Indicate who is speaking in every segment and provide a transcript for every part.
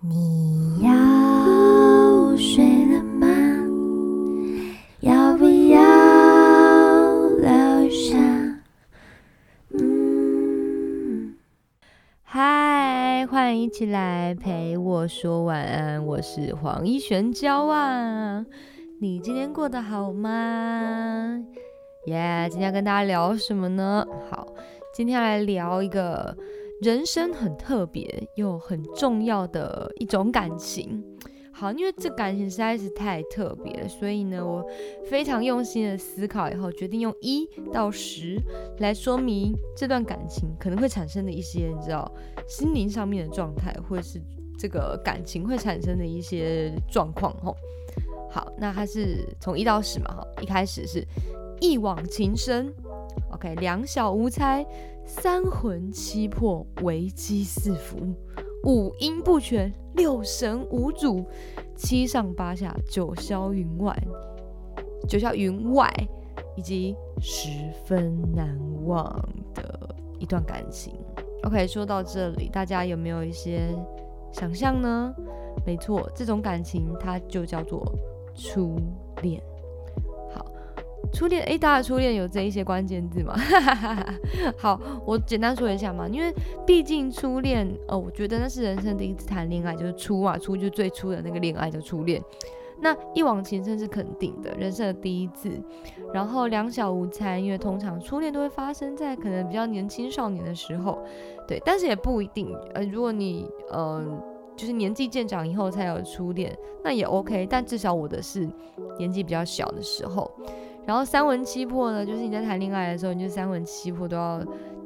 Speaker 1: 你要睡了吗？要不要留下？嗯，
Speaker 2: 嗨，欢迎一起来陪我说晚安，我是黄一璇娇啊。你今天过得好吗？耶，今天要跟大家聊什么呢？好，今天来聊一个人生很特别又很重要的一种感情。好，因为这感情实在是太特别了，所以呢，我非常用心的思考以后，决定用一到十来说明这段感情可能会产生的一些，你知道，心灵上面的状态，或者是这个感情会产生的一些状况。吼，好，那它是从一到十嘛，哈，一开始是。一往情深，OK，两小无猜，三魂七魄，危机四伏，五音不全，六神无主，七上八下，九霄云外，九霄云外，以及十分难忘的一段感情。OK，说到这里，大家有没有一些想象呢？没错，这种感情它就叫做初恋。初恋，哎，大家的初恋有这一些关键字吗？好，我简单说一下嘛，因为毕竟初恋，哦，我觉得那是人生第一次谈恋爱，就是初啊，初就最初的那个恋爱叫初恋。那一往情深是肯定的，人生的第一次。然后两小无猜，因为通常初恋都会发生在可能比较年轻少年的时候，对，但是也不一定。呃，如果你，嗯，就是年纪渐长以后才有初恋，那也 OK。但至少我的是年纪比较小的时候。然后三魂七魄呢，就是你在谈恋爱的时候，你就三魂七魄都要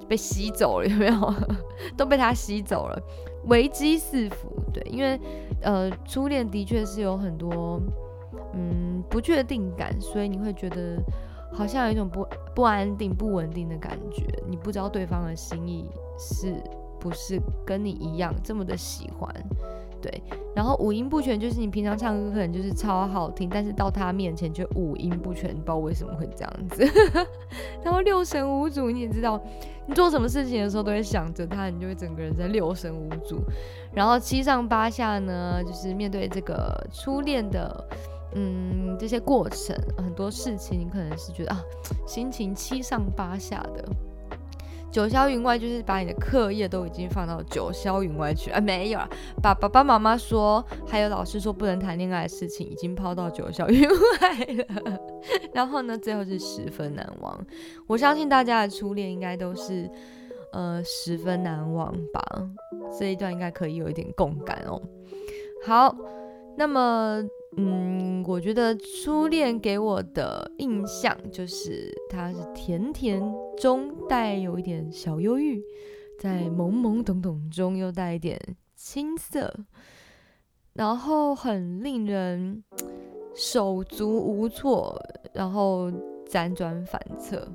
Speaker 2: 被吸走了，有没有？都被他吸走了，危机四伏。对，因为呃，初恋的确是有很多嗯不确定感，所以你会觉得好像有一种不不安定、不稳定的感觉，你不知道对方的心意是不是跟你一样这么的喜欢。对，然后五音不全就是你平常唱歌可能就是超好听，但是到他面前却五音不全，不知道为什么会这样子。然后六神无主，你也知道，你做什么事情的时候都会想着他，你就会整个人在六神无主。然后七上八下呢，就是面对这个初恋的，嗯，这些过程，很多事情你可能是觉得啊，心情七上八下的。九霄云外就是把你的课业都已经放到九霄云外去了，没有啊，把爸爸妈妈说，还有老师说不能谈恋爱的事情已经抛到九霄云外了。然后呢，最后是十分难忘。我相信大家的初恋应该都是呃十分难忘吧，这一段应该可以有一点共感哦。好，那么。嗯，我觉得初恋给我的印象就是它是甜甜中带有一点小忧郁，在懵懵懂懂中又带一点青涩，然后很令人手足无措，然后辗转反侧，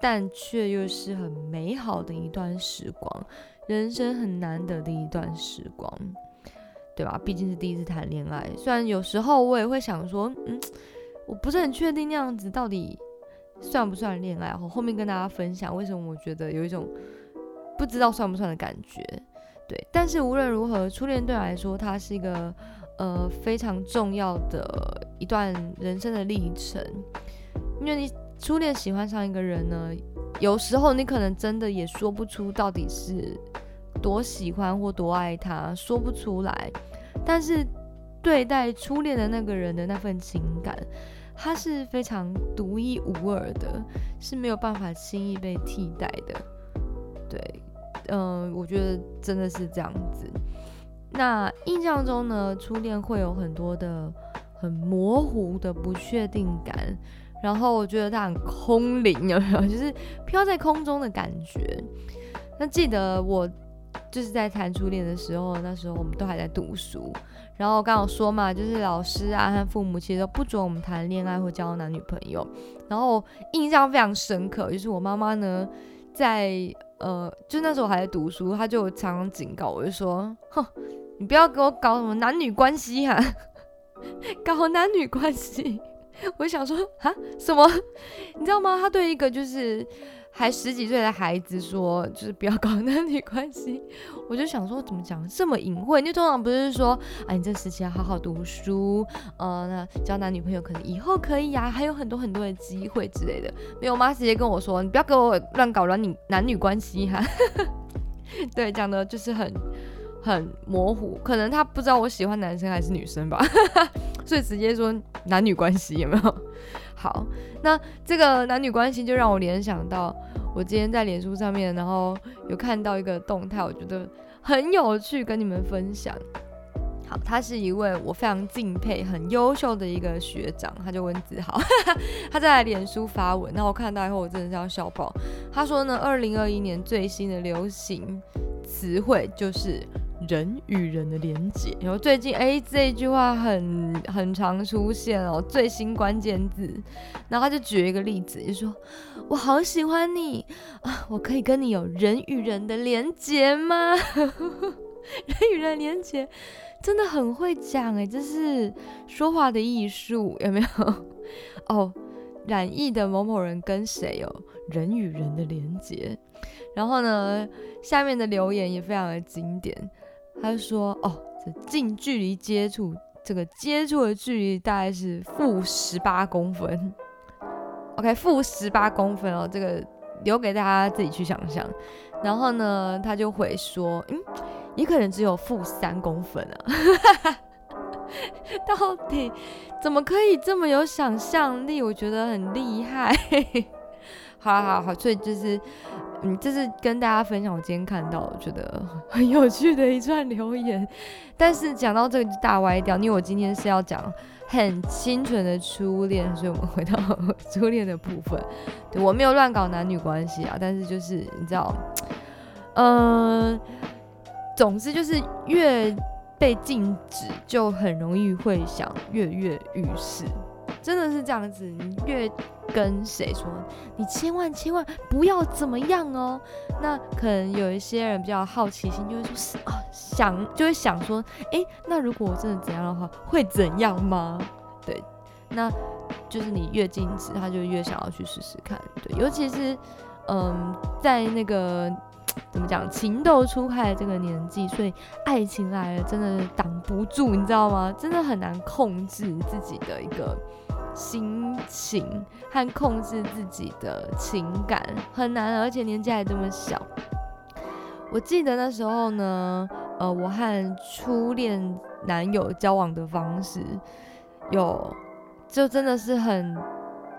Speaker 2: 但却又是很美好的一段时光，人生很难得的一段时光。对吧？毕竟是第一次谈恋爱，虽然有时候我也会想说，嗯，我不是很确定那样子到底算不算恋爱。我后面跟大家分享为什么我觉得有一种不知道算不算的感觉。对，但是无论如何，初恋对我来说，它是一个呃非常重要的一段人生的历程。因为你初恋喜欢上一个人呢，有时候你可能真的也说不出到底是。多喜欢或多爱他，说不出来。但是对待初恋的那个人的那份情感，他是非常独一无二的，是没有办法轻易被替代的。对，嗯，我觉得真的是这样子。那印象中呢，初恋会有很多的很模糊的不确定感，然后我觉得它很空灵，有没有？就是飘在空中的感觉。那记得我。就是在谈初恋的时候，那时候我们都还在读书，然后我刚好说嘛，就是老师啊和父母其实都不准我们谈恋爱或交男女朋友，然后印象非常深刻，就是我妈妈呢，在呃，就那时候还在读书，她就常常警告我，就说，哼，你不要给我搞什么男女关系哈，搞男女关系，我想说啊什么，你知道吗？她对一个就是。还十几岁的孩子说，就是不要搞男女关系，我就想说怎么讲这么隐晦？因为通常不是说啊，你这时期要好好读书，呃，那交男女朋友可能以后可以啊，还有很多很多的机会之类的。没有，我妈直接跟我说，你不要给我乱搞男女男女关系哈。对，讲的就是很很模糊，可能他不知道我喜欢男生还是女生吧，所以直接说男女关系有没有？好，那这个男女关系就让我联想到，我今天在脸书上面，然后有看到一个动态，我觉得很有趣，跟你们分享。好，他是一位我非常敬佩、很优秀的一个学长，他就温子豪，他在脸书发文，那我看到以后，我真的是要笑爆。他说呢，二零二一年最新的流行词汇就是。人与人的连接，然后最近哎这句话很很常出现哦，最新关键字，然后他就举一个例子，就说我好喜欢你啊，我可以跟你有人与人的连接吗？人与人连接真的很会讲哎，这是说话的艺术，有没有？哦，染艺的某某人跟谁有人与人的连接？然后呢，下面的留言也非常的经典。他就说：“哦，这近距离接触，这个接触的距离大概是负十八公分。OK，负十八公分哦，这个留给大家自己去想象。然后呢，他就会说：嗯，也可能只有负三公分啊。到底怎么可以这么有想象力？我觉得很厉害。好好好，所以就是。”嗯，这是跟大家分享我今天看到我觉得 很有趣的一串留言，但是讲到这个就大歪掉，因为我今天是要讲很清纯的初恋，所以我们回到 初恋的部分。对我没有乱搞男女关系啊，但是就是你知道，嗯，总之就是越被禁止，就很容易会想跃跃欲试。真的是这样子，你越跟谁说，你千万千万不要怎么样哦。那可能有一些人比较好奇心，就会说是啊，想就会想说，哎，那如果我真的怎样的话，会怎样吗？对，那就是你越禁止，他就越想要去试试看。对，尤其是嗯，在那个怎么讲情窦初开的这个年纪，所以爱情来了真的挡不住，你知道吗？真的很难控制自己的一个。心情和控制自己的情感很难，而且年纪还这么小。我记得那时候呢，呃，我和初恋男友交往的方式，有就真的是很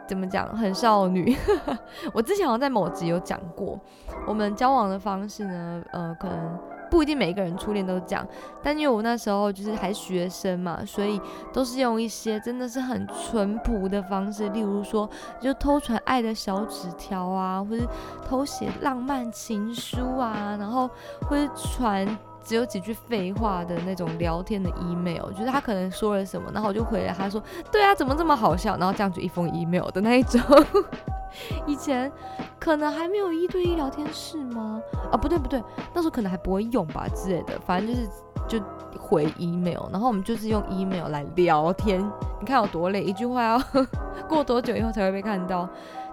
Speaker 2: 怎么讲，很少女。我之前好像在某集有讲过，我们交往的方式呢，呃，可能。不一定每一个人初恋都这样，但因为我那时候就是还学生嘛，所以都是用一些真的是很淳朴的方式，例如说就偷传爱的小纸条啊，或者偷写浪漫情书啊，然后或者传只有几句废话的那种聊天的 email，就是他可能说了什么，然后我就回了他说，对啊，怎么这么好笑，然后这样就一封 email 的那一种。以前可能还没有一对一聊天室吗？啊，不对不对，那时候可能还不会用吧之类的。反正就是就回 email，然后我们就是用 email 来聊天。你看有多累，一句话要 过多久以后才会被看到？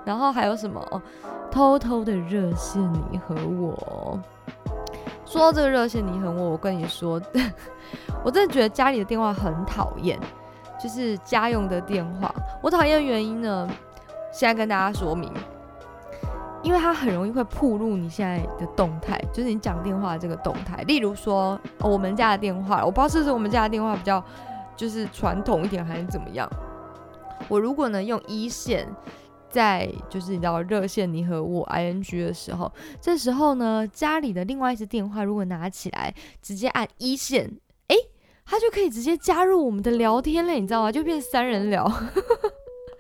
Speaker 2: 然后还有什么？偷偷的热线你和我。说到这个热线你和我，我跟你说，我真的觉得家里的电话很讨厌，就是家用的电话。我讨厌的原因呢？现在跟大家说明，因为它很容易会暴露你现在的动态，就是你讲电话这个动态。例如说，我们家的电话，我不知道是不是我们家的电话比较就是传统一点，还是怎么样。我如果呢用一线，在就是你知道热线你和我 i n g 的时候，这时候呢家里的另外一只电话如果拿起来，直接按一线，哎，它就可以直接加入我们的聊天了，你知道吗？就变三人聊。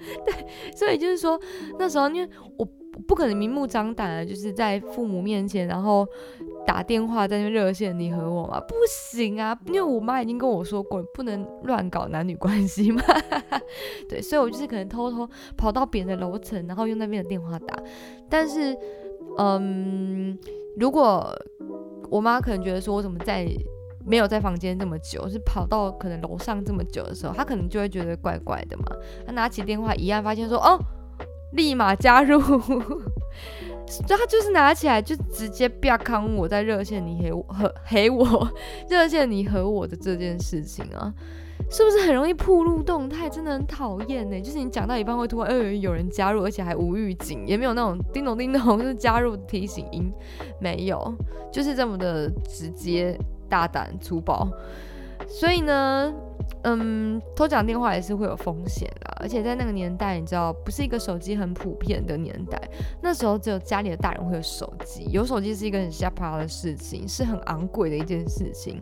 Speaker 2: 对，所以就是说，那时候因为我不可能明目张胆的，就是在父母面前，然后打电话在那热线你和我嘛，不行啊，因为我妈已经跟我说过，不能乱搞男女关系嘛。对，所以我就是可能偷偷跑到别人的楼层，然后用那边的电话打。但是，嗯，如果我妈可能觉得说我怎么在。没有在房间这么久，是跑到可能楼上这么久的时候，他可能就会觉得怪怪的嘛。他拿起电话一按，发现说：“哦，立马加入。”就他就是拿起来就直接不要看我在热线你和我和黑我 热线你和我的这件事情啊，是不是很容易暴露动态？真的很讨厌呢。就是你讲到一半会突然呃有人加入，而且还无预警，也没有那种叮咚叮咚就是加入提醒音，没有，就是这么的直接、大胆、粗暴。所以呢。嗯，偷讲电话也是会有风险的，而且在那个年代，你知道，不是一个手机很普遍的年代。那时候只有家里的大人会有手机，有手机是一个很吓怕的事情，是很昂贵的一件事情。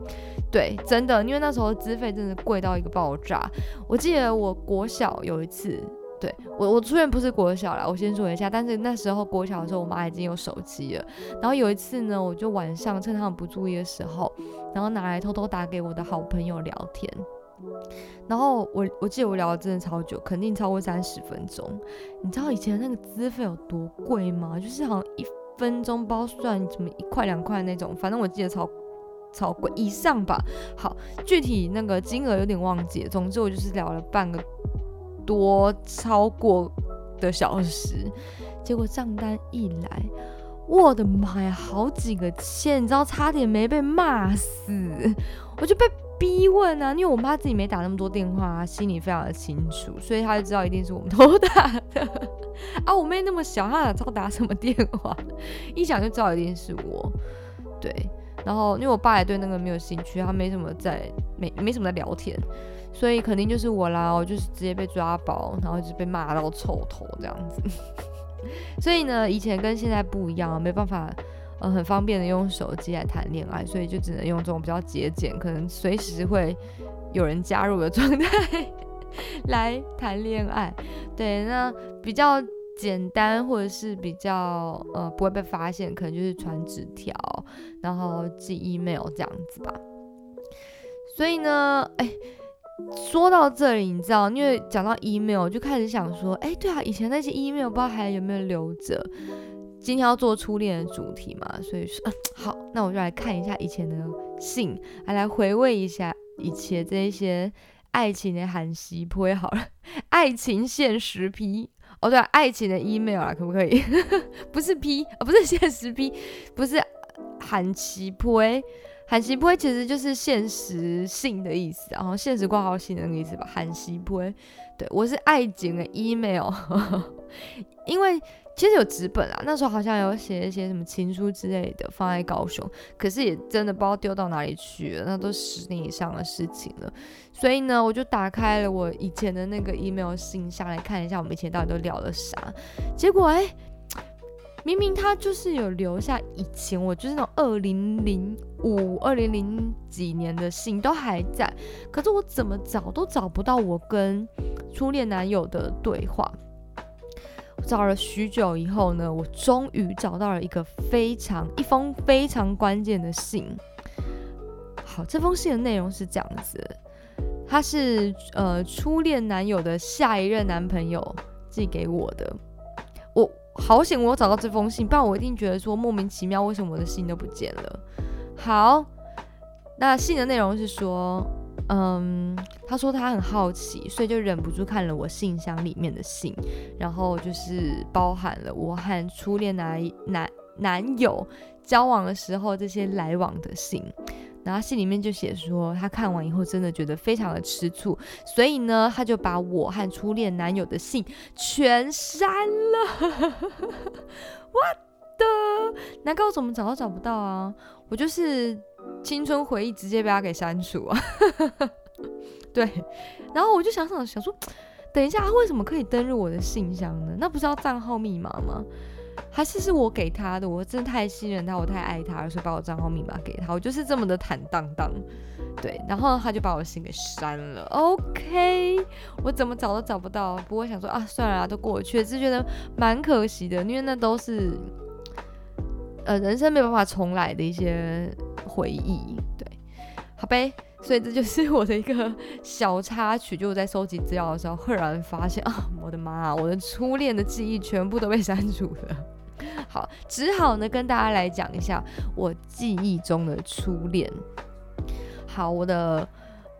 Speaker 2: 对，真的，因为那时候资费真的贵到一个爆炸。我记得我国小有一次，对我我出院不是国小啦，我先说一下。但是那时候国小的时候，我妈已经有手机了。然后有一次呢，我就晚上趁他们不注意的时候，然后拿来偷偷打给我的好朋友聊天。然后我我记得我聊了真的超久，肯定超过三十分钟。你知道以前那个资费有多贵吗？就是好像一分钟包算什么一块两块那种，反正我记得超超贵以上吧。好，具体那个金额有点忘记。总之我就是聊了半个多超过的小时，结果账单一来，我的妈呀，好几个千，你知道差点没被骂死，我就被。逼问啊，因为我妈自己没打那么多电话，心里非常的清楚，所以她就知道一定是我们偷打的 啊。我妹那么小，她哪知道打什么电话？一想就知道一定是我。对，然后因为我爸也对那个没有兴趣，他没什么在没没什么在聊天，所以肯定就是我啦。我就是直接被抓包，然后就被骂到臭头这样子。所以呢，以前跟现在不一样，没办法。呃，很方便的用手机来谈恋爱，所以就只能用这种比较节俭，可能随时会有人加入的状态 来谈恋爱。对，那比较简单或者是比较呃不会被发现，可能就是传纸条，然后寄 email 这样子吧。所以呢，哎，说到这里，你知道，因为讲到 email，就开始想说，哎，对啊，以前那些 email 不知道还有没有留着。今天要做初恋的主题嘛，所以说，好，那我就来看一下以前的信，来来回味一下以前这一些爱情的喊息铺好了，爱情现实批哦，对，爱情的 email 啊，可不可以？不是批，不是现实批，不是喊息铺，韩熙波其实就是现实性的意思，然后现实挂号信的那个意思吧，韩熙波，对我是爱情的 email，因为。其实有纸本啊，那时候好像有写一些什么情书之类的放在高雄，可是也真的不知道丢到哪里去了，那都十年以上的事情了。所以呢，我就打开了我以前的那个 email 信箱来看一下，我们以前到底都聊了啥。结果哎，明明他就是有留下以前我就是那种二零零五、二零零几年的信都还在，可是我怎么找都找不到我跟初恋男友的对话。找了许久以后呢，我终于找到了一个非常一封非常关键的信。好，这封信的内容是这样子，他是呃初恋男友的下一任男朋友寄给我的。我好险，我找到这封信，不然我一定觉得说莫名其妙，为什么我的信都不见了。好，那信的内容是说。嗯，他说他很好奇，所以就忍不住看了我信箱里面的信，然后就是包含了我和初恋男男男友交往的时候这些来往的信，然后信里面就写说他看完以后真的觉得非常的吃醋，所以呢他就把我和初恋男友的信全删了。我的，难怪我怎么找都找不到啊！我就是。青春回忆直接被他给删除啊！对，然后我就想想想说，等一下他为什么可以登入我的信箱呢？那不是要账号密码吗？还是是我给他的？我真的太信任他，我太爱他了，所以把我账号密码给他。我就是这么的坦荡荡。对，然后他就把我的信给删了。OK，我怎么找都找不到。不过想说啊，算了，都过去了，只是觉得蛮可惜的，因为那都是呃人生没办法重来的一些。回忆，对，好呗，所以这就是我的一个小插曲。就是在收集资料的时候，赫然发现啊，我的妈，我的初恋的记忆全部都被删除了。好，只好呢跟大家来讲一下我记忆中的初恋。好，我的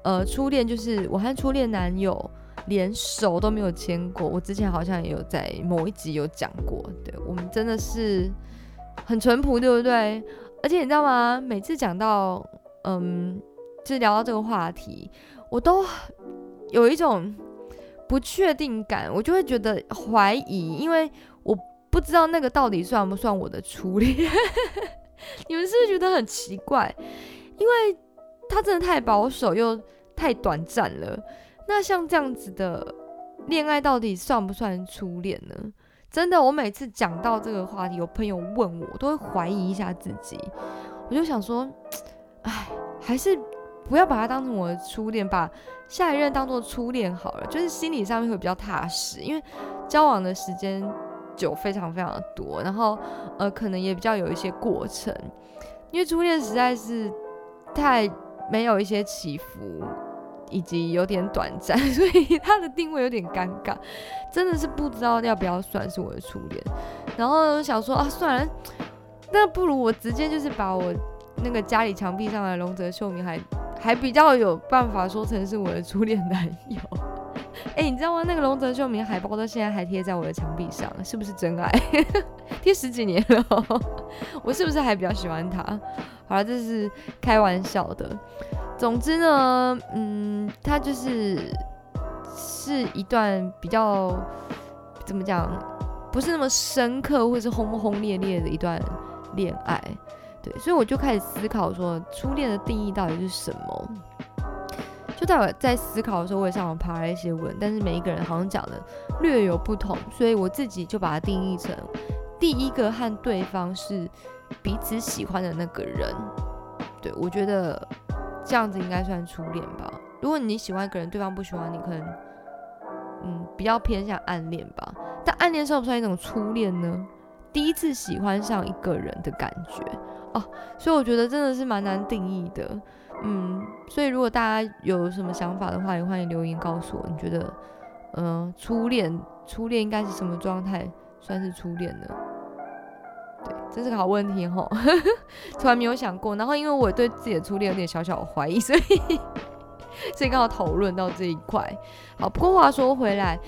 Speaker 2: 呃初恋就是我和初恋男友连手都没有牵过。我之前好像也有在某一集有讲过，对我们真的是很淳朴，对不对？而且你知道吗？每次讲到嗯，就聊到这个话题，我都有一种不确定感，我就会觉得怀疑，因为我不知道那个到底算不算我的初恋。你们是不是觉得很奇怪？因为他真的太保守又太短暂了。那像这样子的恋爱，到底算不算初恋呢？真的，我每次讲到这个话题，有朋友问我，都会怀疑一下自己。我就想说，哎，还是不要把它当成我的初恋，把下一任当做初恋好了，就是心理上面会比较踏实。因为交往的时间久，非常非常的多，然后呃，可能也比较有一些过程。因为初恋实在是太没有一些起伏。以及有点短暂，所以他的定位有点尴尬，真的是不知道要不要算是我的初恋。然后想说啊，算了，那不如我直接就是把我那个家里墙壁上的龙泽秀明还还比较有办法说成是我的初恋男友。哎，你知道吗？那个龙泽秀明海报到现在还贴在我的墙壁上，是不是真爱？贴十几年了，我是不是还比较喜欢他？好了，这是开玩笑的。总之呢，嗯，他就是是一段比较怎么讲，不是那么深刻或是轰轰烈烈的一段恋爱，对，所以我就开始思考说，初恋的定义到底是什么？就在我在思考的时候，我也上网爬了一些文，但是每一个人好像讲的略有不同，所以我自己就把它定义成第一个和对方是彼此喜欢的那个人，对我觉得。这样子应该算初恋吧。如果你喜欢一个人，对方不喜欢你，可能嗯比较偏向暗恋吧。但暗恋算不算一种初恋呢？第一次喜欢上一个人的感觉哦，所以我觉得真的是蛮难定义的。嗯，所以如果大家有什么想法的话，也欢迎留言告诉我。你觉得嗯初恋初恋应该是什么状态算是初恋呢？对，这是个好问题吼，从来没有想过。然后因为我对自己的初恋有点小小的怀疑，所以 所以刚好讨论到这一块。好，不过话说回来，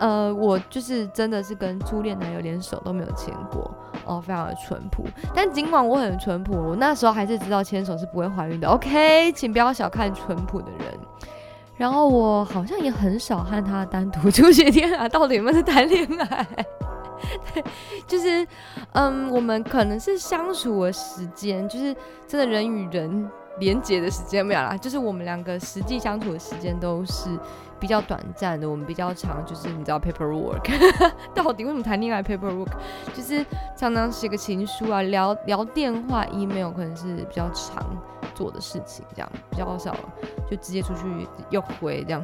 Speaker 2: 呃，我就是真的是跟初恋男友连手都没有牵过哦，非常的淳朴。但尽管我很淳朴，我那时候还是知道牵手是不会怀孕的。OK，请不要小看淳朴的人。然后我好像也很少和他单独 出去。天啊，到底有没有在谈恋爱？对，就是，嗯，我们可能是相处的时间，就是真的人与人连接的时间没有啦，就是我们两个实际相处的时间都是比较短暂的，我们比较长，就是你知道 paperwork，到底为什么谈恋爱 paperwork，就是常常写个情书啊，聊聊电话 email 可能是比较常做的事情，这样比较少就直接出去又回这样。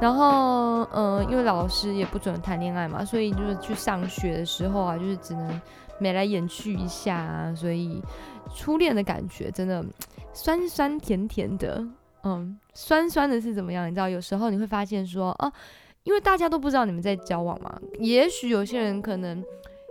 Speaker 2: 然后，嗯，因为老师也不准谈恋爱嘛，所以就是去上学的时候啊，就是只能眉来眼去一下啊。所以初恋的感觉真的 酸酸甜甜的，嗯，酸酸的是怎么样？你知道，有时候你会发现说，啊，因为大家都不知道你们在交往嘛，也许有些人可能。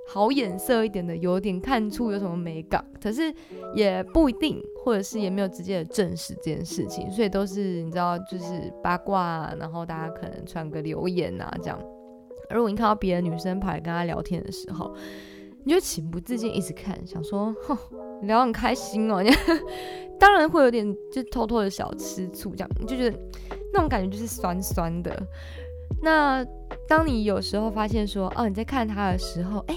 Speaker 2: 好眼色一点的，有点看出有什么美感，可是也不一定，或者是也没有直接的证实这件事情，所以都是你知道，就是八卦，然后大家可能传个留言啊这样。如果你看到别的女生跑来跟他聊天的时候，你就情不自禁一直看，想说，哼，聊很开心哦，当然会有点就偷偷的小吃醋，这样你就觉得那种感觉就是酸酸的。那当你有时候发现说，哦，你在看他的时候，哎，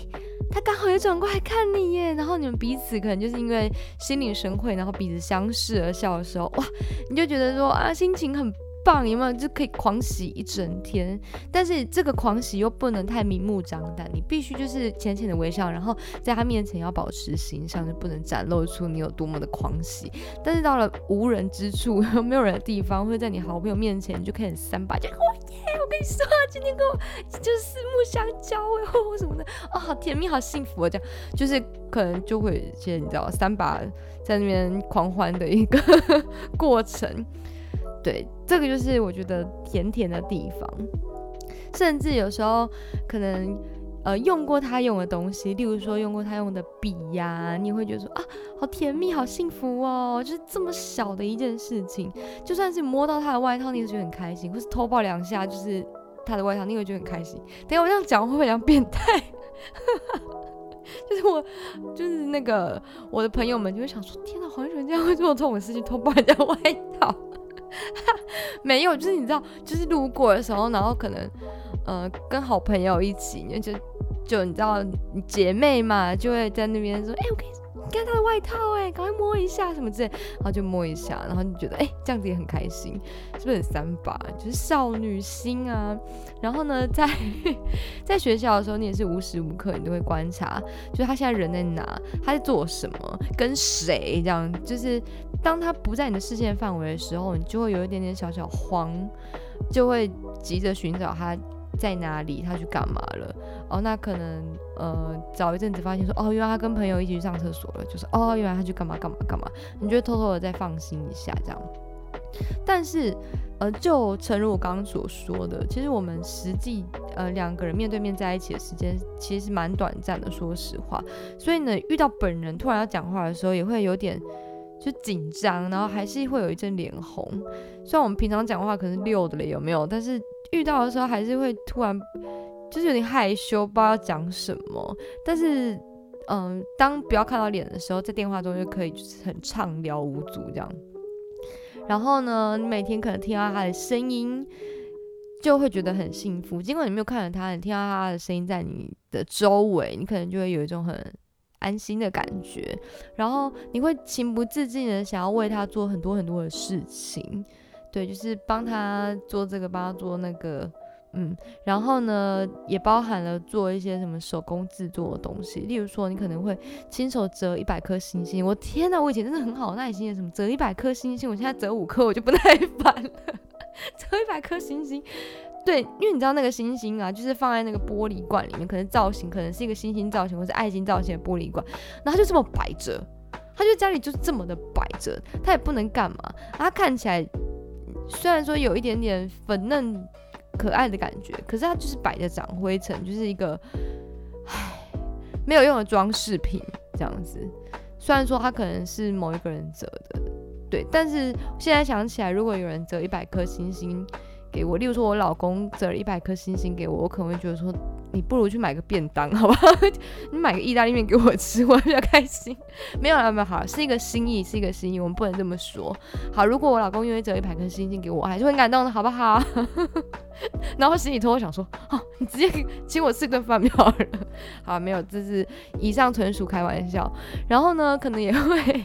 Speaker 2: 他刚好也转过来看你耶，然后你们彼此可能就是因为心领神会，然后彼此相视而笑的时候，哇，你就觉得说啊，心情很。棒有没有就可以狂喜一整天？但是这个狂喜又不能太明目张胆，你必须就是浅浅的微笑，然后在他面前要保持形象，就不能展露出你有多么的狂喜。但是到了无人之处、没有人的地方，会在你好朋友面前，你就可以三把就哇耶！我跟你说，今天跟我就是四目相交哎，或什么的哦，好甜蜜，好幸福啊！这样就是可能就会些你知道三把在那边狂欢的一个 过程。对，这个就是我觉得甜甜的地方，甚至有时候可能，呃用过他用的东西，例如说用过他用的笔呀，你会觉得说啊，好甜蜜，好幸福哦，就是这么小的一件事情，就算是摸到他的外套，你也觉得很开心，或是偷抱两下，就是他的外套，你也会觉得很开心。等下我这样讲会不会像变态？就是我，就是那个我的朋友们就会想说，天哪，黄一璇这样会做这种事情，偷抱人家外套？没有，就是你知道，就是路过的时候，然后可能呃跟好朋友一起，就就你知道姐妹嘛，就会在那边说，哎，我跟你。看他的外套哎，赶快摸一下什么之类，然后就摸一下，然后你觉得哎这样子也很开心，是不是很三八？就是少女心啊。然后呢，在 在学校的时候，你也是无时无刻你都会观察，就是他现在人在哪，他在做什么，跟谁这样。就是当他不在你的视线范围的时候，你就会有一点点小小慌，就会急着寻找他。在哪里？他去干嘛了？哦，那可能呃，找一阵子发现说，哦，原来他跟朋友一起去上厕所了，就是哦，原来他去干嘛干嘛干嘛？你就偷偷的再放心一下这样。但是呃，就诚如我刚刚所说的，其实我们实际呃两个人面对面在一起的时间其实蛮短暂的，说实话。所以呢，遇到本人突然要讲话的时候，也会有点就紧张，然后还是会有一阵脸红。虽然我们平常讲话可能溜的了，有没有？但是遇到的时候还是会突然就是有点害羞，不知道讲什么。但是，嗯，当不要看到脸的时候，在电话中就可以就是很畅聊无阻这样。然后呢，你每天可能听到他的声音，就会觉得很幸福。尽管你没有看到他，你听到他的声音在你的周围，你可能就会有一种很安心的感觉。然后你会情不自禁的想要为他做很多很多的事情。对，就是帮他做这个，帮他做那个，嗯，然后呢，也包含了做一些什么手工制作的东西，例如说，你可能会亲手折一百颗星星。我天哪，我以前真的很好耐心的，什么折一百颗星星，我现在折五颗我就不耐烦了。折一百颗星星，对，因为你知道那个星星啊，就是放在那个玻璃罐里面，可能造型可能是一个星星造型，或是爱心造型的玻璃罐，然后就这么摆着，他就家里就是这么的摆着，他也不能干嘛，他看起来。虽然说有一点点粉嫩可爱的感觉，可是它就是摆着长灰尘，就是一个唉没有用的装饰品这样子。虽然说它可能是某一个人折的，对，但是现在想起来，如果有人折一百颗星星给我，例如说我老公折了一百颗星星给我，我可能会觉得说。你不如去买个便当，好不好？你买个意大利面给我吃，我比较开心。没有了，没有好，是一个心意，是一个心意，我们不能这么说。好，如果我老公愿意折一百颗星星给我，还是很感动的，好不好？然后心里偷偷想说，哦，你直接请我吃顿饭就好了。好，没有，这是以上纯属开玩笑。然后呢，可能也会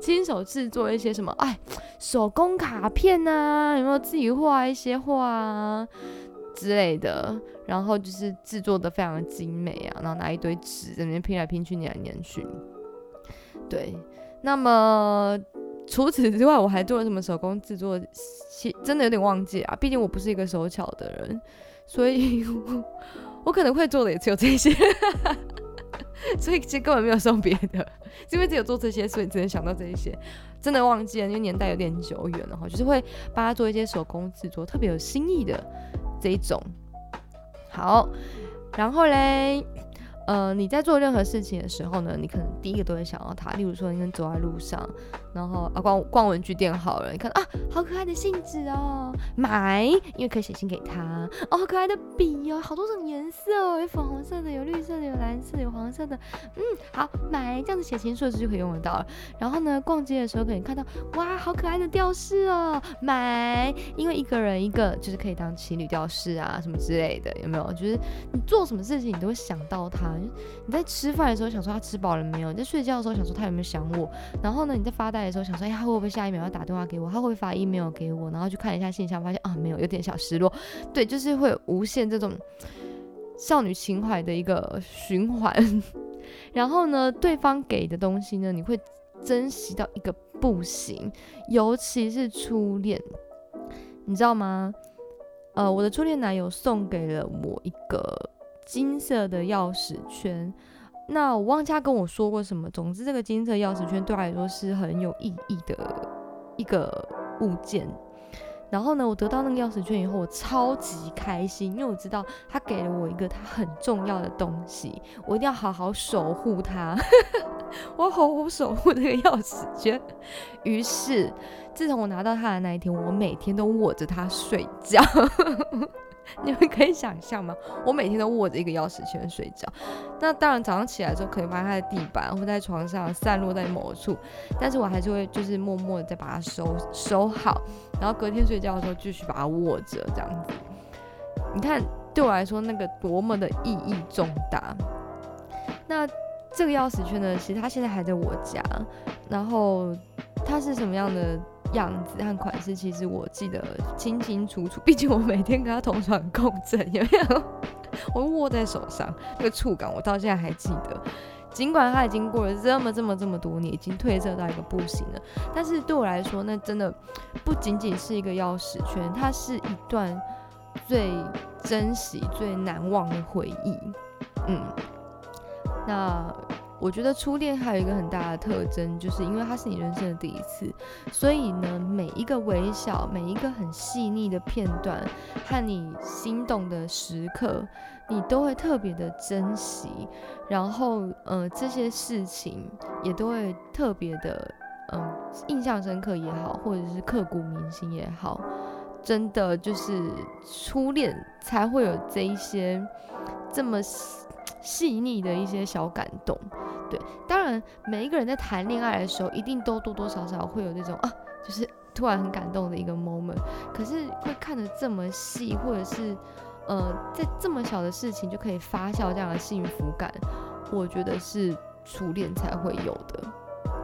Speaker 2: 亲手制作一些什么，哎，手工卡片呐，有没有自己画一些画啊？之类的，然后就是制作的非常精美啊，然后拿一堆纸在里面拼来拼去、粘来粘去。对，那么除此之外，我还做了什么手工制作？真的有点忘记啊，毕竟我不是一个手巧的人，所以 我可能会做的也只有这些，所以其实根本没有送别的，因为只有做这些，所以只能想到这一些。真的忘记了，因为年代有点久远了哈，就是会帮他做一些手工制作，特别有新意的。这一种好，然后嘞。呃，你在做任何事情的时候呢，你可能第一个都会想到它。例如说，你可能走在路上，然后啊逛逛文具店好了，你看啊，好可爱的信纸哦，买，因为可以写信给他。哦，好可爱的笔哦，好多种颜色哦，有粉红色的，有绿色的，有蓝色的，有黄色的。嗯，好，买，这样子写情书的时就可以用得到了。然后呢，逛街的时候可以看到，哇，好可爱的吊饰哦，买，因为一个人一个就是可以当情侣吊饰啊，什么之类的，有没有？就是你做什么事情，你都会想到它。你在吃饭的时候想说他吃饱了没有？你在睡觉的时候想说他有没有想我？然后呢，你在发呆的时候想说，哎，他会不会下一秒要打电话给我？他会不会发 email 给我？然后去看一下信箱，发现啊，没有，有点小失落。对，就是会无限这种少女情怀的一个循环。然后呢，对方给的东西呢，你会珍惜到一个不行，尤其是初恋，你知道吗？呃，我的初恋男友送给了我一个。金色的钥匙圈，那我忘记他跟我说过什么。总之，这个金色钥匙圈对他来说是很有意义的一个物件。然后呢，我得到那个钥匙圈以后，我超级开心，因为我知道他给了我一个他很重要的东西，我一定要好好守护它，我好好守护这个钥匙圈。于是，自从我拿到它的那一天，我每天都握着它睡觉。你们可以想象吗？我每天都握着一个钥匙圈睡觉。那当然，早上起来之后可能发现它在地板或在床上散落在某处，但是我还是会就是默默的再把它收收好，然后隔天睡觉的时候继续把它握着，这样子。你看，对我来说那个多么的意义重大。那这个钥匙圈呢，其实它现在还在我家，然后它是什么样的？样子和款式，其实我记得清清楚楚。毕竟我每天跟他同床共枕，有没有？我握在手上，那个触感我到现在还记得。尽管它已经过了这么这么这么多年，已经褪色到一个不行了，但是对我来说，那真的不仅仅是一个钥匙圈，它是一段最珍惜、最难忘的回忆。嗯，那。我觉得初恋还有一个很大的特征，就是因为它是你人生的第一次，所以呢，每一个微小、每一个很细腻的片段和你心动的时刻，你都会特别的珍惜。然后，呃，这些事情也都会特别的，嗯，印象深刻也好，或者是刻骨铭心也好，真的就是初恋才会有这一些这么。细腻的一些小感动，对，当然每一个人在谈恋爱的时候，一定都多多少少会有那种啊，就是突然很感动的一个 moment。可是会看得这么细，或者是呃，在这么小的事情就可以发酵这样的幸福感，我觉得是初恋才会有的，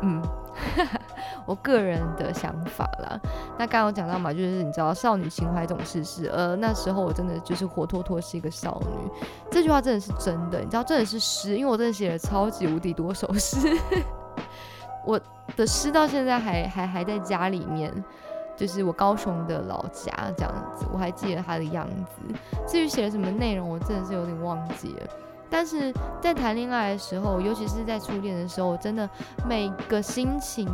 Speaker 2: 嗯。我个人的想法啦，那刚刚讲到嘛，就是你知道少女情怀总是是，呃，那时候我真的就是活脱脱是一个少女，这句话真的是真的，你知道真的是诗，因为我真的写了超级无敌多首诗，我的诗到现在还还还在家里面，就是我高雄的老家这样子，我还记得它的样子，至于写了什么内容，我真的是有点忘记了。但是在谈恋爱的时候，尤其是在初恋的时候，真的每个心情、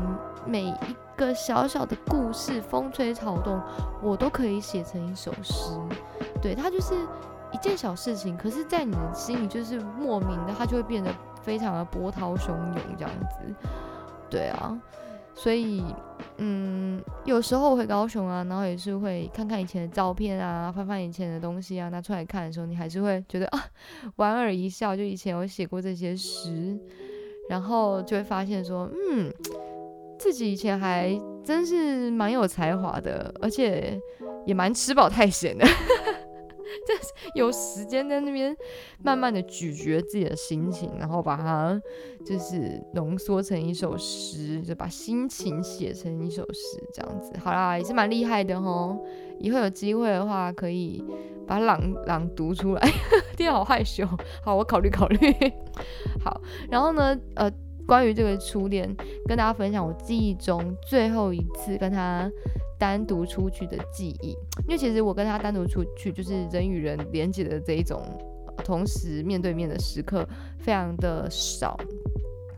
Speaker 2: 每一个小小的故事，风吹草动，我都可以写成一首诗。对，它就是一件小事情，可是，在你的心里，就是莫名的，它就会变得非常的波涛汹涌这样子。对啊。所以，嗯，有时候我回高雄啊，然后也是会看看以前的照片啊，翻翻以前的东西啊，拿出来看的时候，你还是会觉得啊，莞尔一笑。就以前有写过这些诗，然后就会发现说，嗯，自己以前还真是蛮有才华的，而且也蛮吃饱太闲的。就是有时间在那边慢慢的咀嚼自己的心情，然后把它就是浓缩成一首诗，就把心情写成一首诗，这样子，好啦，也是蛮厉害的吼。以后有机会的话，可以把朗朗读出来。天，好害羞。好，我考虑考虑。好，然后呢，呃。关于这个初恋，跟大家分享我记忆中最后一次跟他单独出去的记忆。因为其实我跟他单独出去，就是人与人连接的这一种，同时面对面的时刻非常的少。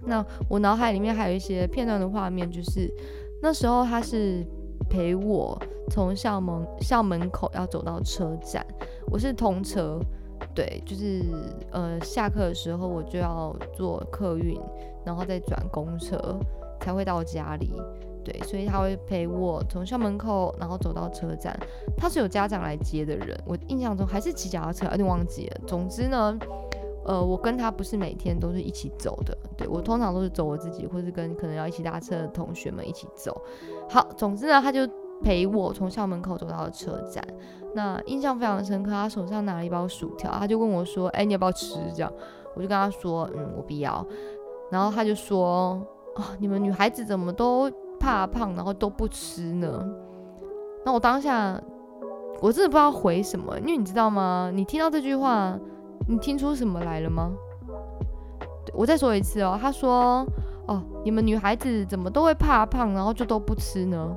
Speaker 2: 那我脑海里面还有一些片段的画面，就是那时候他是陪我从校门校门口要走到车站，我是通车。对，就是呃，下课的时候我就要坐客运，然后再转公车才会到家里。对，所以他会陪我从校门口，然后走到车站。他是有家长来接的人，我印象中还是骑脚踏车，有点忘记了。总之呢，呃，我跟他不是每天都是一起走的，对我通常都是走我自己，或是跟可能要一起搭车的同学们一起走。好，总之呢，他就陪我从校门口走到了车站。那印象非常深刻，他手上拿了一包薯条，他就问我说：“哎，你要不要吃？”这样，我就跟他说：“嗯，我不要。”然后他就说：“啊，你们女孩子怎么都怕胖，然后都不吃呢？”那我当下我真的不知道回什么，因为你知道吗？你听到这句话，你听出什么来了吗？我再说一次哦，他说：“哦，你们女孩子怎么都会怕胖，然后就都不吃呢？”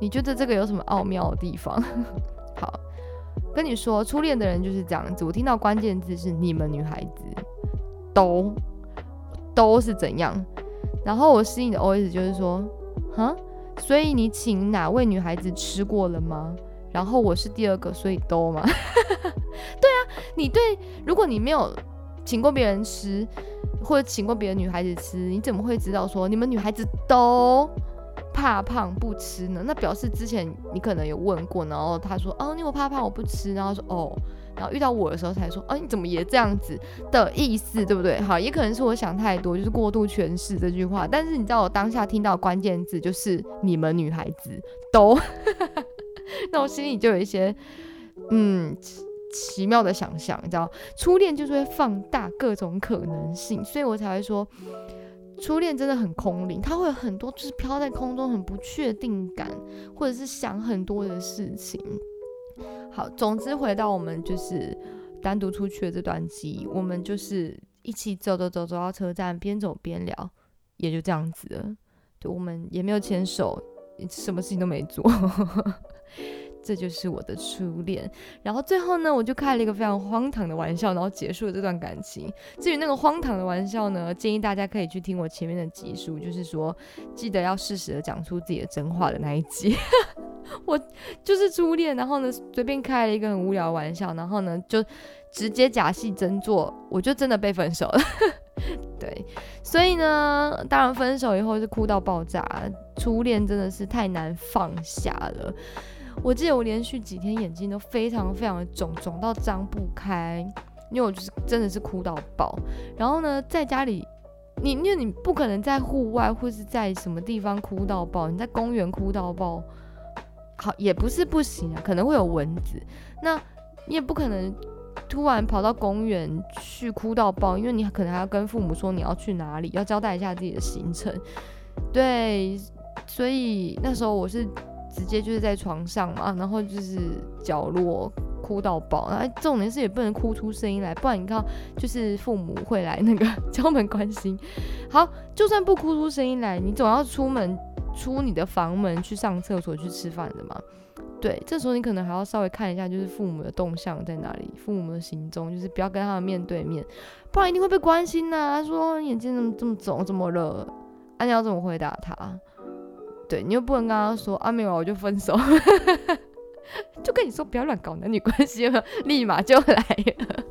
Speaker 2: 你觉得这个有什么奥妙的地方？好，跟你说，初恋的人就是这样子。我听到关键字是你们女孩子都都是怎样，然后我适应的 OS 就是说，哈，所以你请哪位女孩子吃过了吗？然后我是第二个，所以都吗？对啊，你对，如果你没有请过别人吃，或者请过别的女孩子吃，你怎么会知道说你们女孩子都怕胖不吃呢？那表示之前你可能有问过，然后他说哦，你我怕胖我不吃，然后说哦，然后遇到我的时候才说，哦，你怎么也这样子的意思，对不对？好，也可能是我想太多，就是过度诠释这句话。但是你知道我当下听到关键字就是你们女孩子都。那我心里就有一些，嗯，奇妙的想象，你知道，初恋就是会放大各种可能性，所以我才会说，初恋真的很空灵，它会有很多就是飘在空中很不确定感，或者是想很多的事情。好，总之回到我们就是单独出去的这段记忆，我们就是一起走走走走到车站，边走边聊，也就这样子了。对，我们也没有牵手，什么事情都没做。这就是我的初恋，然后最后呢，我就开了一个非常荒唐的玩笑，然后结束了这段感情。至于那个荒唐的玩笑呢，建议大家可以去听我前面的集数，就是说记得要适时的讲出自己的真话的那一集。我就是初恋，然后呢随便开了一个很无聊的玩笑，然后呢就直接假戏真做，我就真的被分手了。对，所以呢，当然分手以后是哭到爆炸。初恋真的是太难放下了。我记得我连续几天眼睛都非常非常的肿，肿到张不开，因为我就是真的是哭到爆。然后呢，在家里，你因为你不可能在户外或是在什么地方哭到爆，你在公园哭到爆，好也不是不行啊，可能会有蚊子。那你也不可能突然跑到公园去哭到爆，因为你可能还要跟父母说你要去哪里，要交代一下自己的行程。对，所以那时候我是。直接就是在床上嘛，然后就是角落哭到爆，然后重点是也不能哭出声音来，不然你看就是父母会来那个 敲门关心。好，就算不哭出声音来，你总要出门出你的房门去上厕所去吃饭的嘛。对，这时候你可能还要稍微看一下，就是父母的动向在哪里，父母的行踪，就是不要跟他们面对面，不然一定会被关心呐。他说眼睛怎么这么肿，怎么了？啊，你要怎么回答他？对你又不能跟他说啊没有我就分手，就跟你说不要乱搞男女关系了，立马就来了。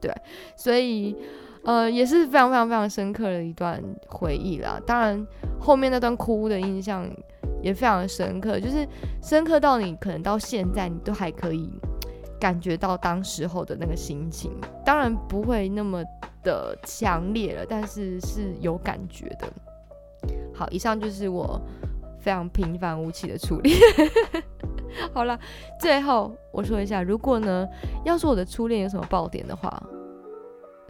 Speaker 2: 对，所以呃也是非常非常非常深刻的一段回忆啦。当然后面那段哭的印象也非常深刻，就是深刻到你可能到现在你都还可以感觉到当时候的那个心情。当然不会那么的强烈了，但是是有感觉的。好，以上就是我。非常平凡无奇的初恋。好了，最后我说一下，如果呢，要说我的初恋有什么爆点的话，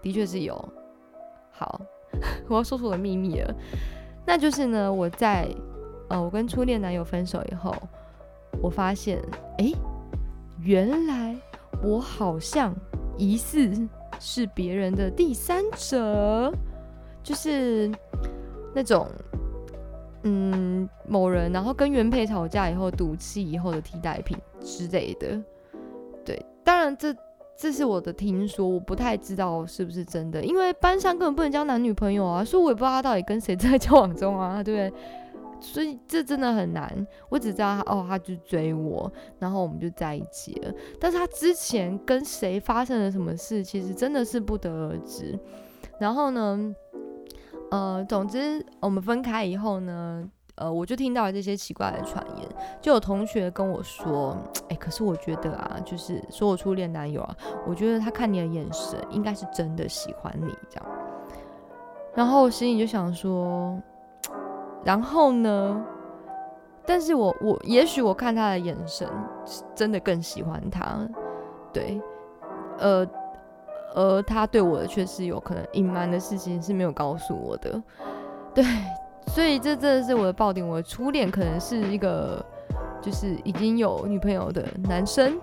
Speaker 2: 的确是有。好，我要说出我的秘密了，那就是呢，我在呃，我跟初恋男友分手以后，我发现，哎，原来我好像疑似是别人的第三者，就是那种。嗯，某人然后跟原配吵架以后赌气以后的替代品之类的，对，当然这这是我的听说，我不太知道是不是真的，因为班上根本不能交男女朋友啊，所以我也不知道他到底跟谁在交往中啊，对不对？所以这真的很难，我只知道他哦，他就追我，然后我们就在一起了，但是他之前跟谁发生了什么事，其实真的是不得而知。然后呢？呃，总之我们分开以后呢，呃，我就听到了这些奇怪的传言，就有同学跟我说，哎，可是我觉得啊，就是说我初恋男友啊，我觉得他看你的眼神应该是真的喜欢你这样，然后我心里就想说，然后呢，但是我我也许我看他的眼神真的更喜欢他，对，呃。而他对我的却是有可能隐瞒的事情是没有告诉我的，对，所以这真的是我的爆点。我的初恋可能是一个就是已经有女朋友的男生，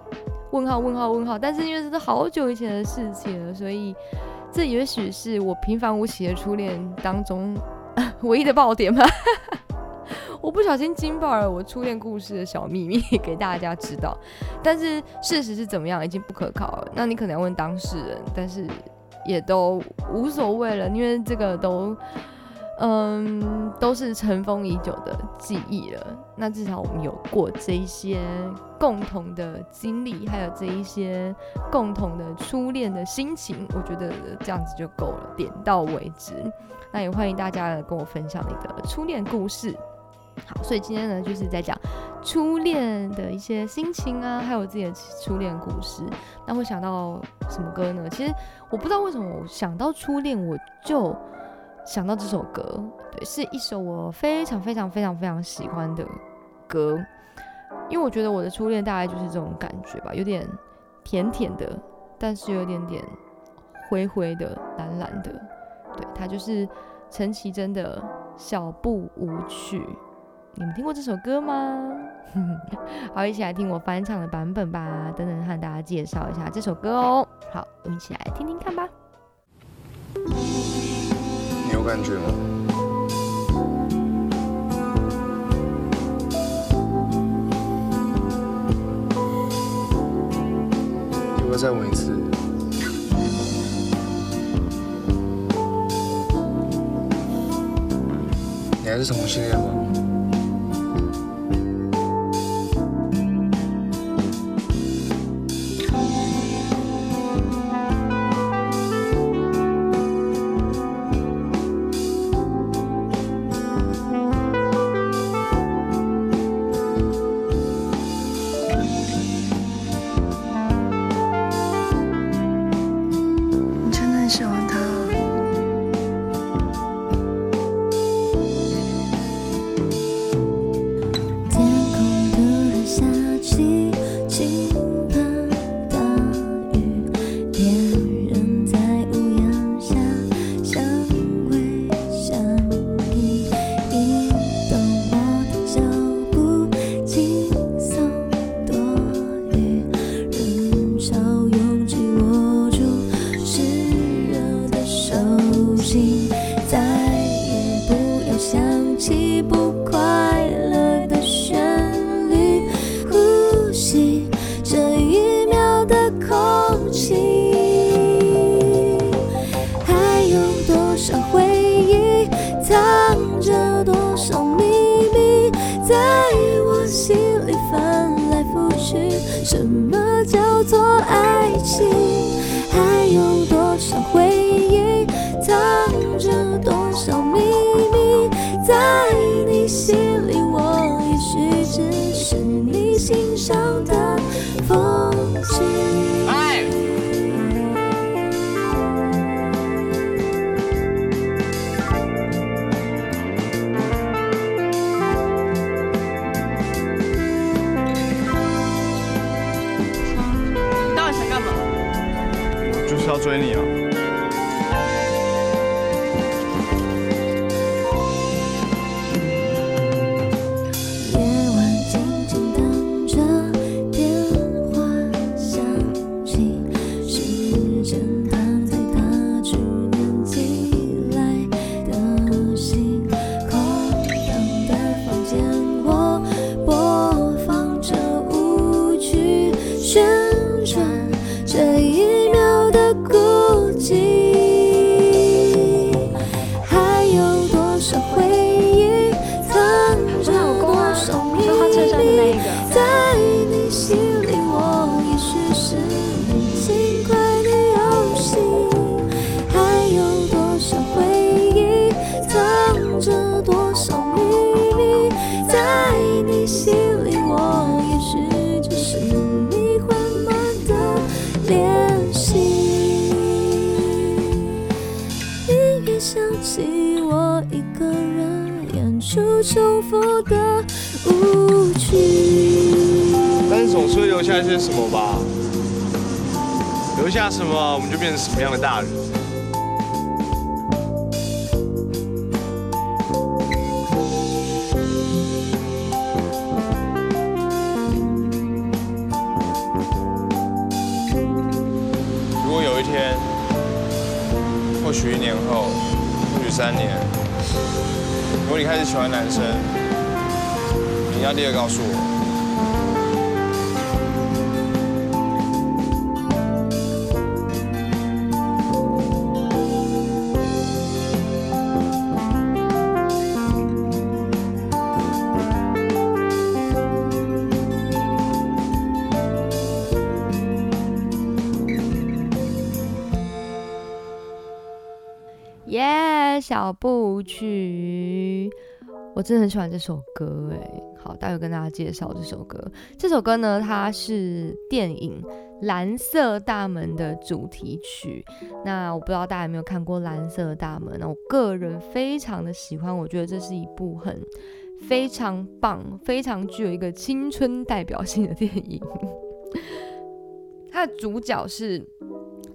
Speaker 2: 问号问号问号。但是因为这是好久以前的事情了，所以这也许是我平凡无奇的初恋当中 唯一的爆点吧。我不小心惊爆了我初恋故事的小秘密 给大家知道，但是事实是怎么样已经不可考了。那你可能要问当事人，但是也都无所谓了，因为这个都嗯，都是尘封已久的记忆了。那至少我们有过这一些共同的经历，还有这一些共同的初恋的心情，我觉得这样子就够了，点到为止。那也欢迎大家跟我分享你的初恋故事。好，所以今天呢，就是在讲初恋的一些心情啊，还有自己的初恋故事。那会想到什么歌呢？其实我不知道为什么我想到初恋，我就想到这首歌。对，是一首我非常非常非常非常喜欢的歌，因为我觉得我的初恋大概就是这种感觉吧，有点甜甜的，但是有点点灰灰的、蓝蓝的。对，它就是陈绮贞的小步舞曲。你们听过这首歌吗？好，一起来听我翻唱的版本吧。等等，和大家介绍一下这首歌哦。好，我们一起来听听看吧。
Speaker 3: 你有感觉吗？要不要再吻一次？你还是同性恋吗？
Speaker 1: 重复的舞曲。
Speaker 3: 但是总是会留下一些什么吧？留下什么，我们就变成什么样的大人。如果有一天，或许一年后，或许三年，如果你开始喜欢男生，你要立刻告诉我。
Speaker 2: 耶，小步曲。我真的很喜欢这首歌，哎，好，待会跟大家介绍这首歌。这首歌呢，它是电影《蓝色大门》的主题曲。那我不知道大家有没有看过《蓝色大门》？呢我个人非常的喜欢，我觉得这是一部很非常棒、非常具有一个青春代表性的电影。它的主角是。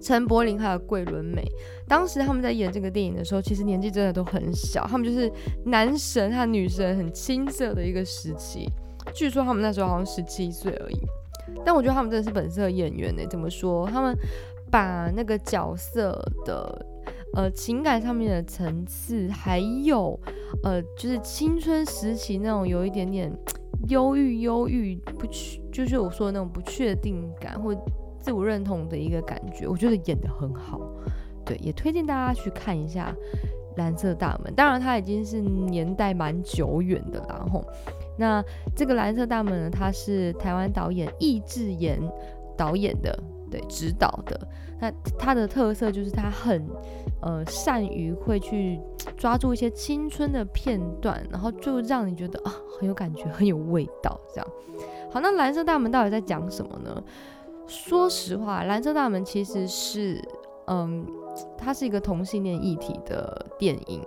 Speaker 2: 陈柏霖还有桂纶镁，当时他们在演这个电影的时候，其实年纪真的都很小，他们就是男神和女神很青涩的一个时期。据说他们那时候好像十七岁而已，但我觉得他们真的是本色演员呢。怎么说？他们把那个角色的呃情感上面的层次，还有呃就是青春时期那种有一点点 忧郁、忧郁不确，就是我说的那种不确定感或。自我认同的一个感觉，我觉得演的很好，对，也推荐大家去看一下《蓝色大门》。当然，它已经是年代蛮久远的啦。吼，那这个《蓝色大门》呢，它是台湾导演易智言导演的，对，指导的。那它的特色就是它很呃善于会去抓住一些青春的片段，然后就让你觉得啊很有感觉，很有味道。这样，好，那《蓝色大门》到底在讲什么呢？说实话，《蓝色大门》其实是，嗯，它是一个同性恋一体的电影，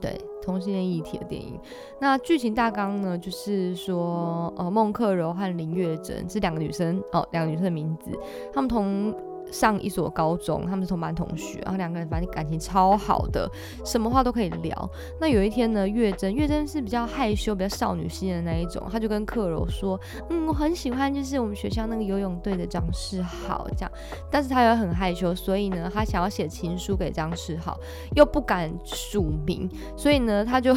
Speaker 2: 对，同性恋一体的电影。那剧情大纲呢，就是说，呃，孟克柔和林月珍这两个女生，哦，两个女生的名字，她们同。上一所高中，他们是同班同学，然后两个人反正感情超好的，什么话都可以聊。那有一天呢，月珍，月珍是比较害羞、比较少女心的那一种，他就跟克柔说：“嗯，我很喜欢，就是我们学校那个游泳队的张世豪这样。”但是他又很害羞，所以呢，他想要写情书给张世豪，又不敢署名，所以呢，他就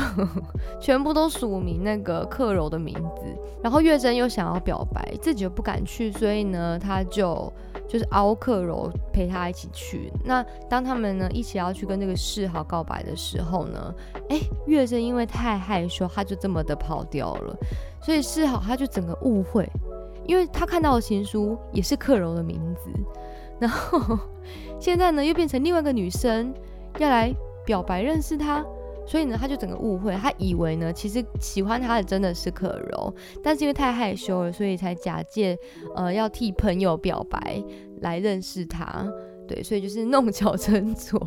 Speaker 2: 全部都署名那个克柔的名字。然后月珍又想要表白，自己又不敢去，所以呢，他就。就是凹克柔陪他一起去。那当他们呢一起要去跟这个世豪告白的时候呢，哎，月珍因为太害羞，他就这么的跑掉了。所以世豪他就整个误会，因为他看到的情书也是克柔的名字。然后 现在呢又变成另外一个女生要来表白认识他。所以呢，他就整个误会，他以为呢，其实喜欢他的真的是可柔，但是因为太害羞了，所以才假借呃要替朋友表白来认识他，对，所以就是弄巧成拙。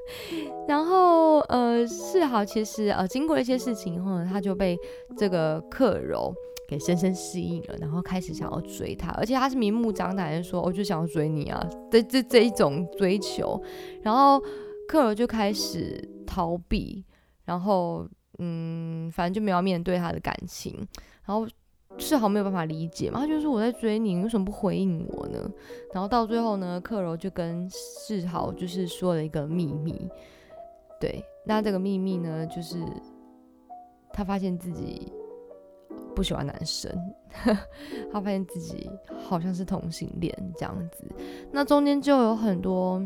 Speaker 2: 然后呃，世豪其实呃经过一些事情以后呢，他就被这个克柔给深深吸引了，然后开始想要追他，而且他是明目张胆的说，我就想要追你啊，这这这一种追求，然后克柔就开始逃避。然后，嗯，反正就没有面对他的感情，然后世豪没有办法理解嘛，他就说我在追你，为什么不回应我呢？然后到最后呢，克柔就跟世豪就是说了一个秘密，对，那这个秘密呢，就是他发现自己不喜欢男生，他发现自己好像是同性恋这样子，那中间就有很多，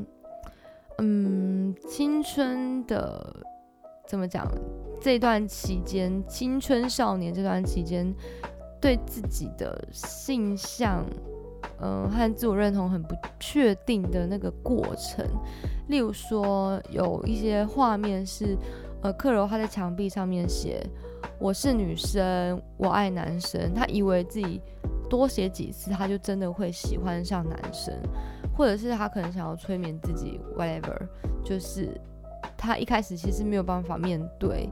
Speaker 2: 嗯，青春的。怎么讲？这段期间，青春少年这段期间，对自己的性向，嗯，和自我认同很不确定的那个过程。例如说，有一些画面是，呃，克柔他在墙壁上面写“我是女生，我爱男生”，他以为自己多写几次，他就真的会喜欢上男生，或者是他可能想要催眠自己，whatever，就是。他一开始其实没有办法面对，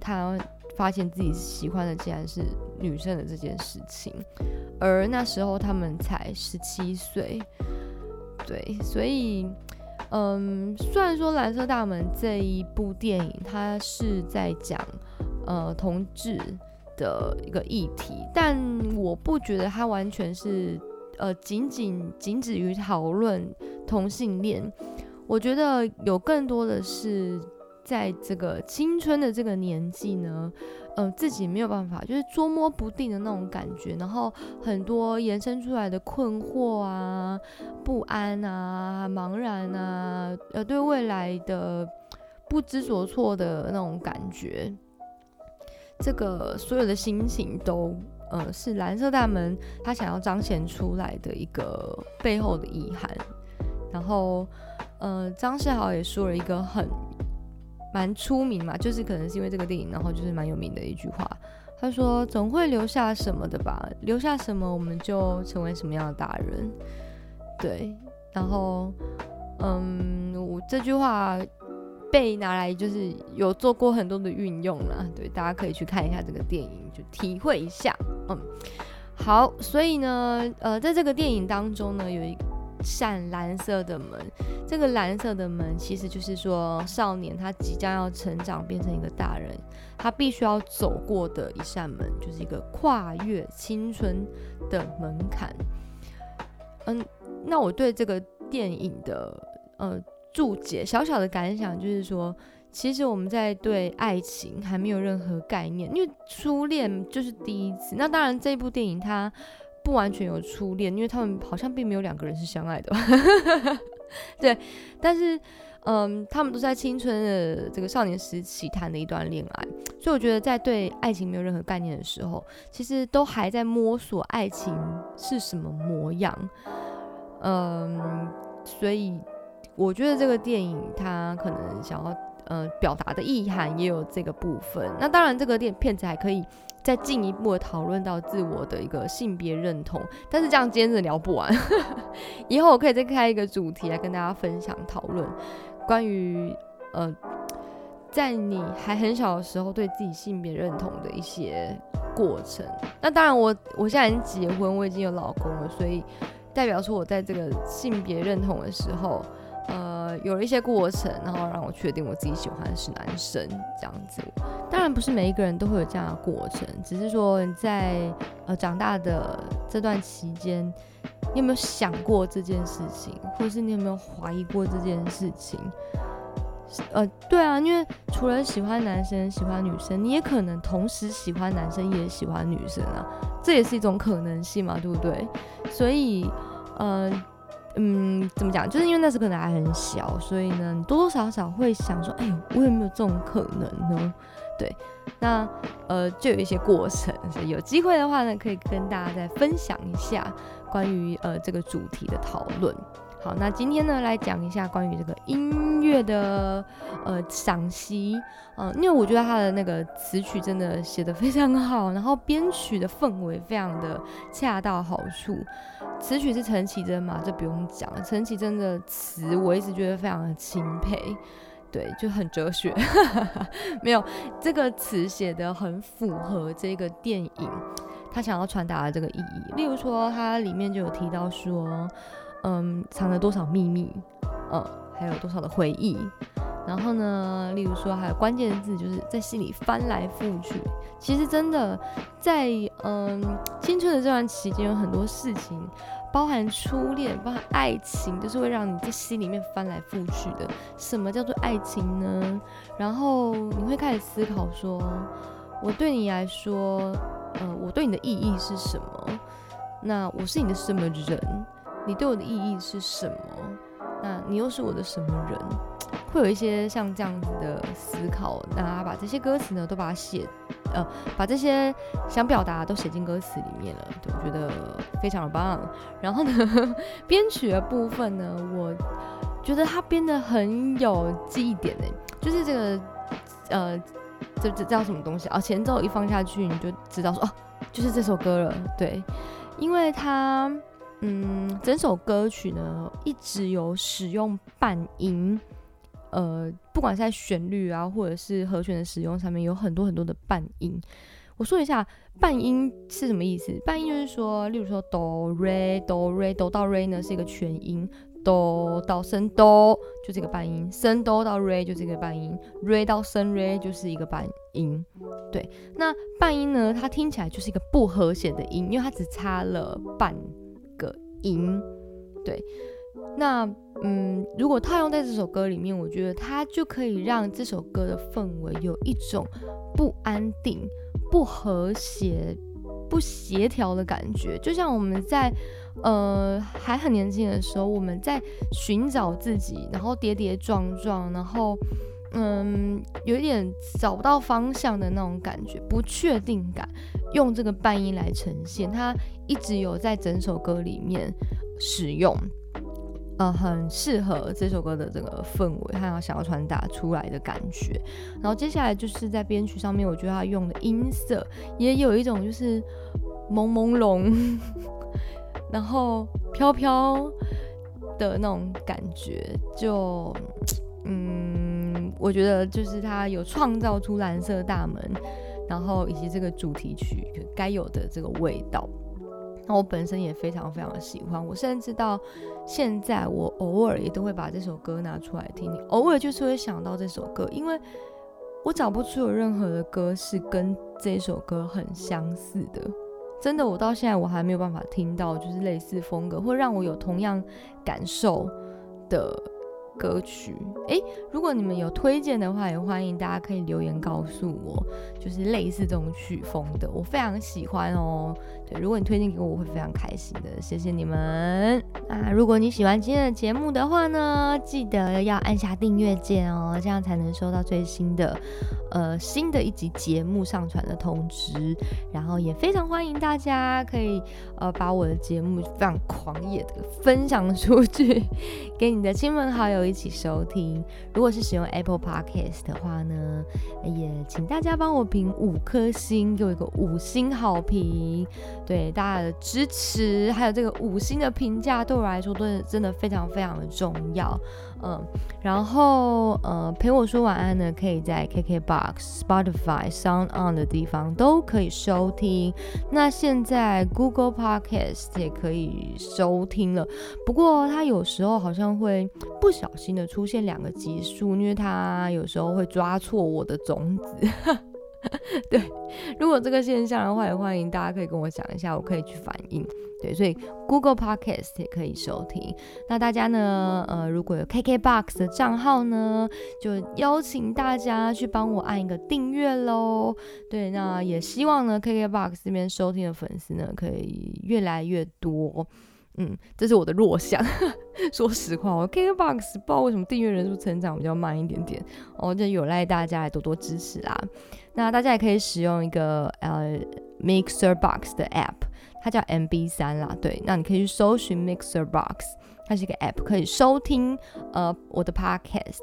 Speaker 2: 他发现自己喜欢的竟然是女生的这件事情，而那时候他们才十七岁，对，所以，嗯，虽然说《蓝色大门》这一部电影它是在讲呃同志的一个议题，但我不觉得它完全是呃仅仅仅止于讨论同性恋。我觉得有更多的是在这个青春的这个年纪呢，呃，自己没有办法，就是捉摸不定的那种感觉，然后很多延伸出来的困惑啊、不安啊、茫然啊，呃，对未来的不知所措的那种感觉，这个所有的心情都，呃，是蓝色大门他想要彰显出来的一个背后的遗憾，然后。呃，张世豪也说了一个很蛮出名嘛，就是可能是因为这个电影，然后就是蛮有名的一句话。他说：“总会留下什么的吧，留下什么，我们就成为什么样的大人。”对，然后，嗯，我这句话被拿来就是有做过很多的运用了。对，大家可以去看一下这个电影，就体会一下。嗯，好，所以呢，呃，在这个电影当中呢，有一扇蓝色的门，这个蓝色的门其实就是说，少年他即将要成长，变成一个大人。他必须要走过的一扇门，就是一个跨越青春的门槛。嗯，那我对这个电影的呃注解小小的感想就是说，其实我们在对爱情还没有任何概念，因为初恋就是第一次。那当然，这部电影它不完全有初恋，因为他们好像并没有两个人是相爱的。对，但是。嗯，他们都在青春的这个少年时期谈的一段恋爱，所以我觉得在对爱情没有任何概念的时候，其实都还在摸索爱情是什么模样。嗯，所以我觉得这个电影它可能想要呃表达的意涵也有这个部分。那当然，这个电片子还可以再进一步的讨论到自我的一个性别认同，但是这样今天真的聊不完，以后我可以再开一个主题来跟大家分享讨论。关于呃，在你还很小的时候对自己性别认同的一些过程，那当然我我现在已经结婚，我已经有老公了，所以代表说我在这个性别认同的时候，呃，有了一些过程，然后让我确定我自己喜欢的是男生这样子。当然不是每一个人都会有这样的过程，只是说你在呃长大的这段期间。你有没有想过这件事情，或者是你有没有怀疑过这件事情？呃，对啊，因为除了喜欢男生、喜欢女生，你也可能同时喜欢男生也喜欢女生啊，这也是一种可能性嘛，对不对？所以，呃，嗯，怎么讲？就是因为那时可能还很小，所以呢，多多少少会想说，哎，我有没有这种可能呢？对，那呃，就有一些过程，所以有机会的话呢，可以跟大家再分享一下。关于呃这个主题的讨论，好，那今天呢来讲一下关于这个音乐的呃赏析，嗯，因为我觉得他的那个词曲真的写的非常好，然后编曲的氛围非常的恰到好处。词曲是陈绮贞嘛，这不用讲了，陈绮贞的词我一直觉得非常的钦佩，对，就很哲学，没有这个词写的很符合这个电影。他想要传达的这个意义，例如说，它里面就有提到说，嗯，藏了多少秘密，嗯，还有多少的回忆，然后呢，例如说，还有关键字就是在心里翻来覆去。其实真的在嗯青春的这段期间，有很多事情，包含初恋，包含爱情，都是会让你在心里面翻来覆去的。什么叫做爱情呢？然后你会开始思考说，我对你来说。呃，我对你的意义是什么？那我是你的什么人？你对我的意义是什么？那你又是我的什么人？会有一些像这样子的思考，那把这些歌词呢，都把它写，呃，把这些想表达都写进歌词里面了，对我觉得非常的棒。然后呢，编曲的部分呢，我觉得他编的很有记忆点诶，就是这个，呃。这这叫什么东西啊？前奏一放下去，你就知道说哦，就是这首歌了。对，因为它，嗯，整首歌曲呢一直有使用半音，呃，不管是在旋律啊，或者是和弦的使用上面，有很多很多的半音。我说一下半音是什么意思？半音就是说，例如说哆瑞哆瑞哆到瑞呢是一个全音。哆到升哆就是一个半音，升哆到瑞就是一个半音，瑞到升瑞就是一个半音。对，那半音呢，它听起来就是一个不和谐的音，因为它只差了半赢。对，那嗯，如果套用在这首歌里面，我觉得它就可以让这首歌的氛围有一种不安定、不和谐、不协调的感觉，就像我们在。呃，还很年轻的时候，我们在寻找自己，然后跌跌撞撞，然后嗯，有一点找不到方向的那种感觉，不确定感，用这个半音来呈现，它一直有在整首歌里面使用。呃很适合这首歌的这个氛围，还有想要传达出来的感觉。然后接下来就是在编曲上面，我觉得他用的音色也有一种就是朦朦胧，然后飘飘的那种感觉，就嗯，我觉得就是他有创造出蓝色大门，然后以及这个主题曲该有的这个味道。那我本身也非常非常的喜欢，我甚至到现在，我偶尔也都会把这首歌拿出来听，偶尔就是会想到这首歌，因为我找不出有任何的歌是跟这首歌很相似的，真的，我到现在我还没有办法听到就是类似风格或让我有同样感受的。歌曲，诶，如果你们有推荐的话，也欢迎大家可以留言告诉我，就是类似这种曲风的，我非常喜欢哦。对，如果你推荐给我，我会非常开心的，谢谢你们。那如果你喜欢今天的节目的话呢，记得要按下订阅键哦，这样才能收到最新的，呃，新的一集节目上传的通知。然后也非常欢迎大家可以，呃，把我的节目非常狂野的分享出去，给你的亲朋好友。一起收听。如果是使用 Apple Podcast 的话呢，也请大家帮我评五颗星，给我一个五星好评。对大家的支持，还有这个五星的评价，对我来说都是真的非常非常的重要。嗯，然后呃，陪我说晚安呢，可以在 KKBox、Spotify、Sound On 的地方都可以收听。那现在 Google Podcast 也可以收听了，不过它有时候好像会不小心的出现两个级数，因为它有时候会抓错我的种子。对，如果这个现象的话，也欢迎大家可以跟我讲一下，我可以去反映。对，所以 Google Podcast 也可以收听。那大家呢，呃，如果有 KKBox 的账号呢，就邀请大家去帮我按一个订阅喽。对，那也希望呢，KKBox 这边收听的粉丝呢，可以越来越多。嗯，这是我的弱项。说实话，我 KKBOX 不知道为什么订阅人数成长比较慢一点点，哦，就有赖大家来多多支持啦。那大家也可以使用一个呃 Mixer Box 的 App，它叫 MB 三啦。对，那你可以去搜寻 Mixer Box，它是一个 App，可以收听呃我的 Podcast。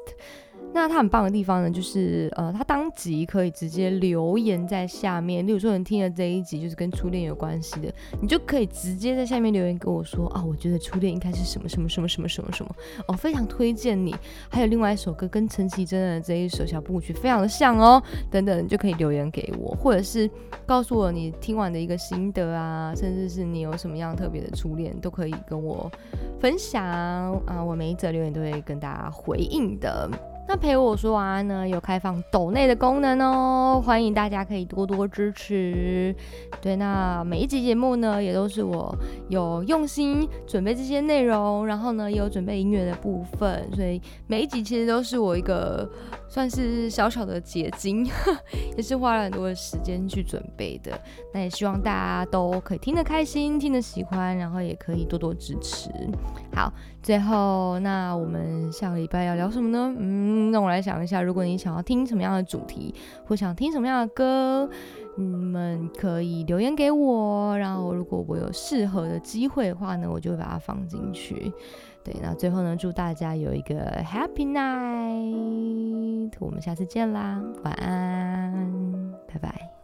Speaker 2: 那它很棒的地方呢，就是呃，它当集可以直接留言在下面。例如说，你听了这一集就是跟初恋有关系的，你就可以直接在下面留言跟我说啊，我觉得初恋应该是什么什么什么什么什么什么哦，非常推荐你。还有另外一首歌跟陈绮贞的这一首小步曲非常的像哦，等等就可以留言给我，或者是告诉我你听完的一个心得啊，甚至是你有什么样特别的初恋，都可以跟我分享啊。我每一则留言都会跟大家回应的。那陪我说晚安呢，有开放抖内的功能哦，欢迎大家可以多多支持。对，那每一集节目呢，也都是我有用心准备这些内容，然后呢，也有准备音乐的部分，所以每一集其实都是我一个算是小小的结晶，也是花了很多的时间去准备的。那也希望大家都可以听得开心，听得喜欢，然后也可以多多支持。好，最后那我们下个礼拜要聊什么呢？嗯。那我来想一下，如果你想要听什么样的主题，或想听什么样的歌，你们可以留言给我。然后，如果我有适合的机会的话呢，我就会把它放进去。对，那最后呢，祝大家有一个 Happy Night，我们下次见啦，晚安，拜拜。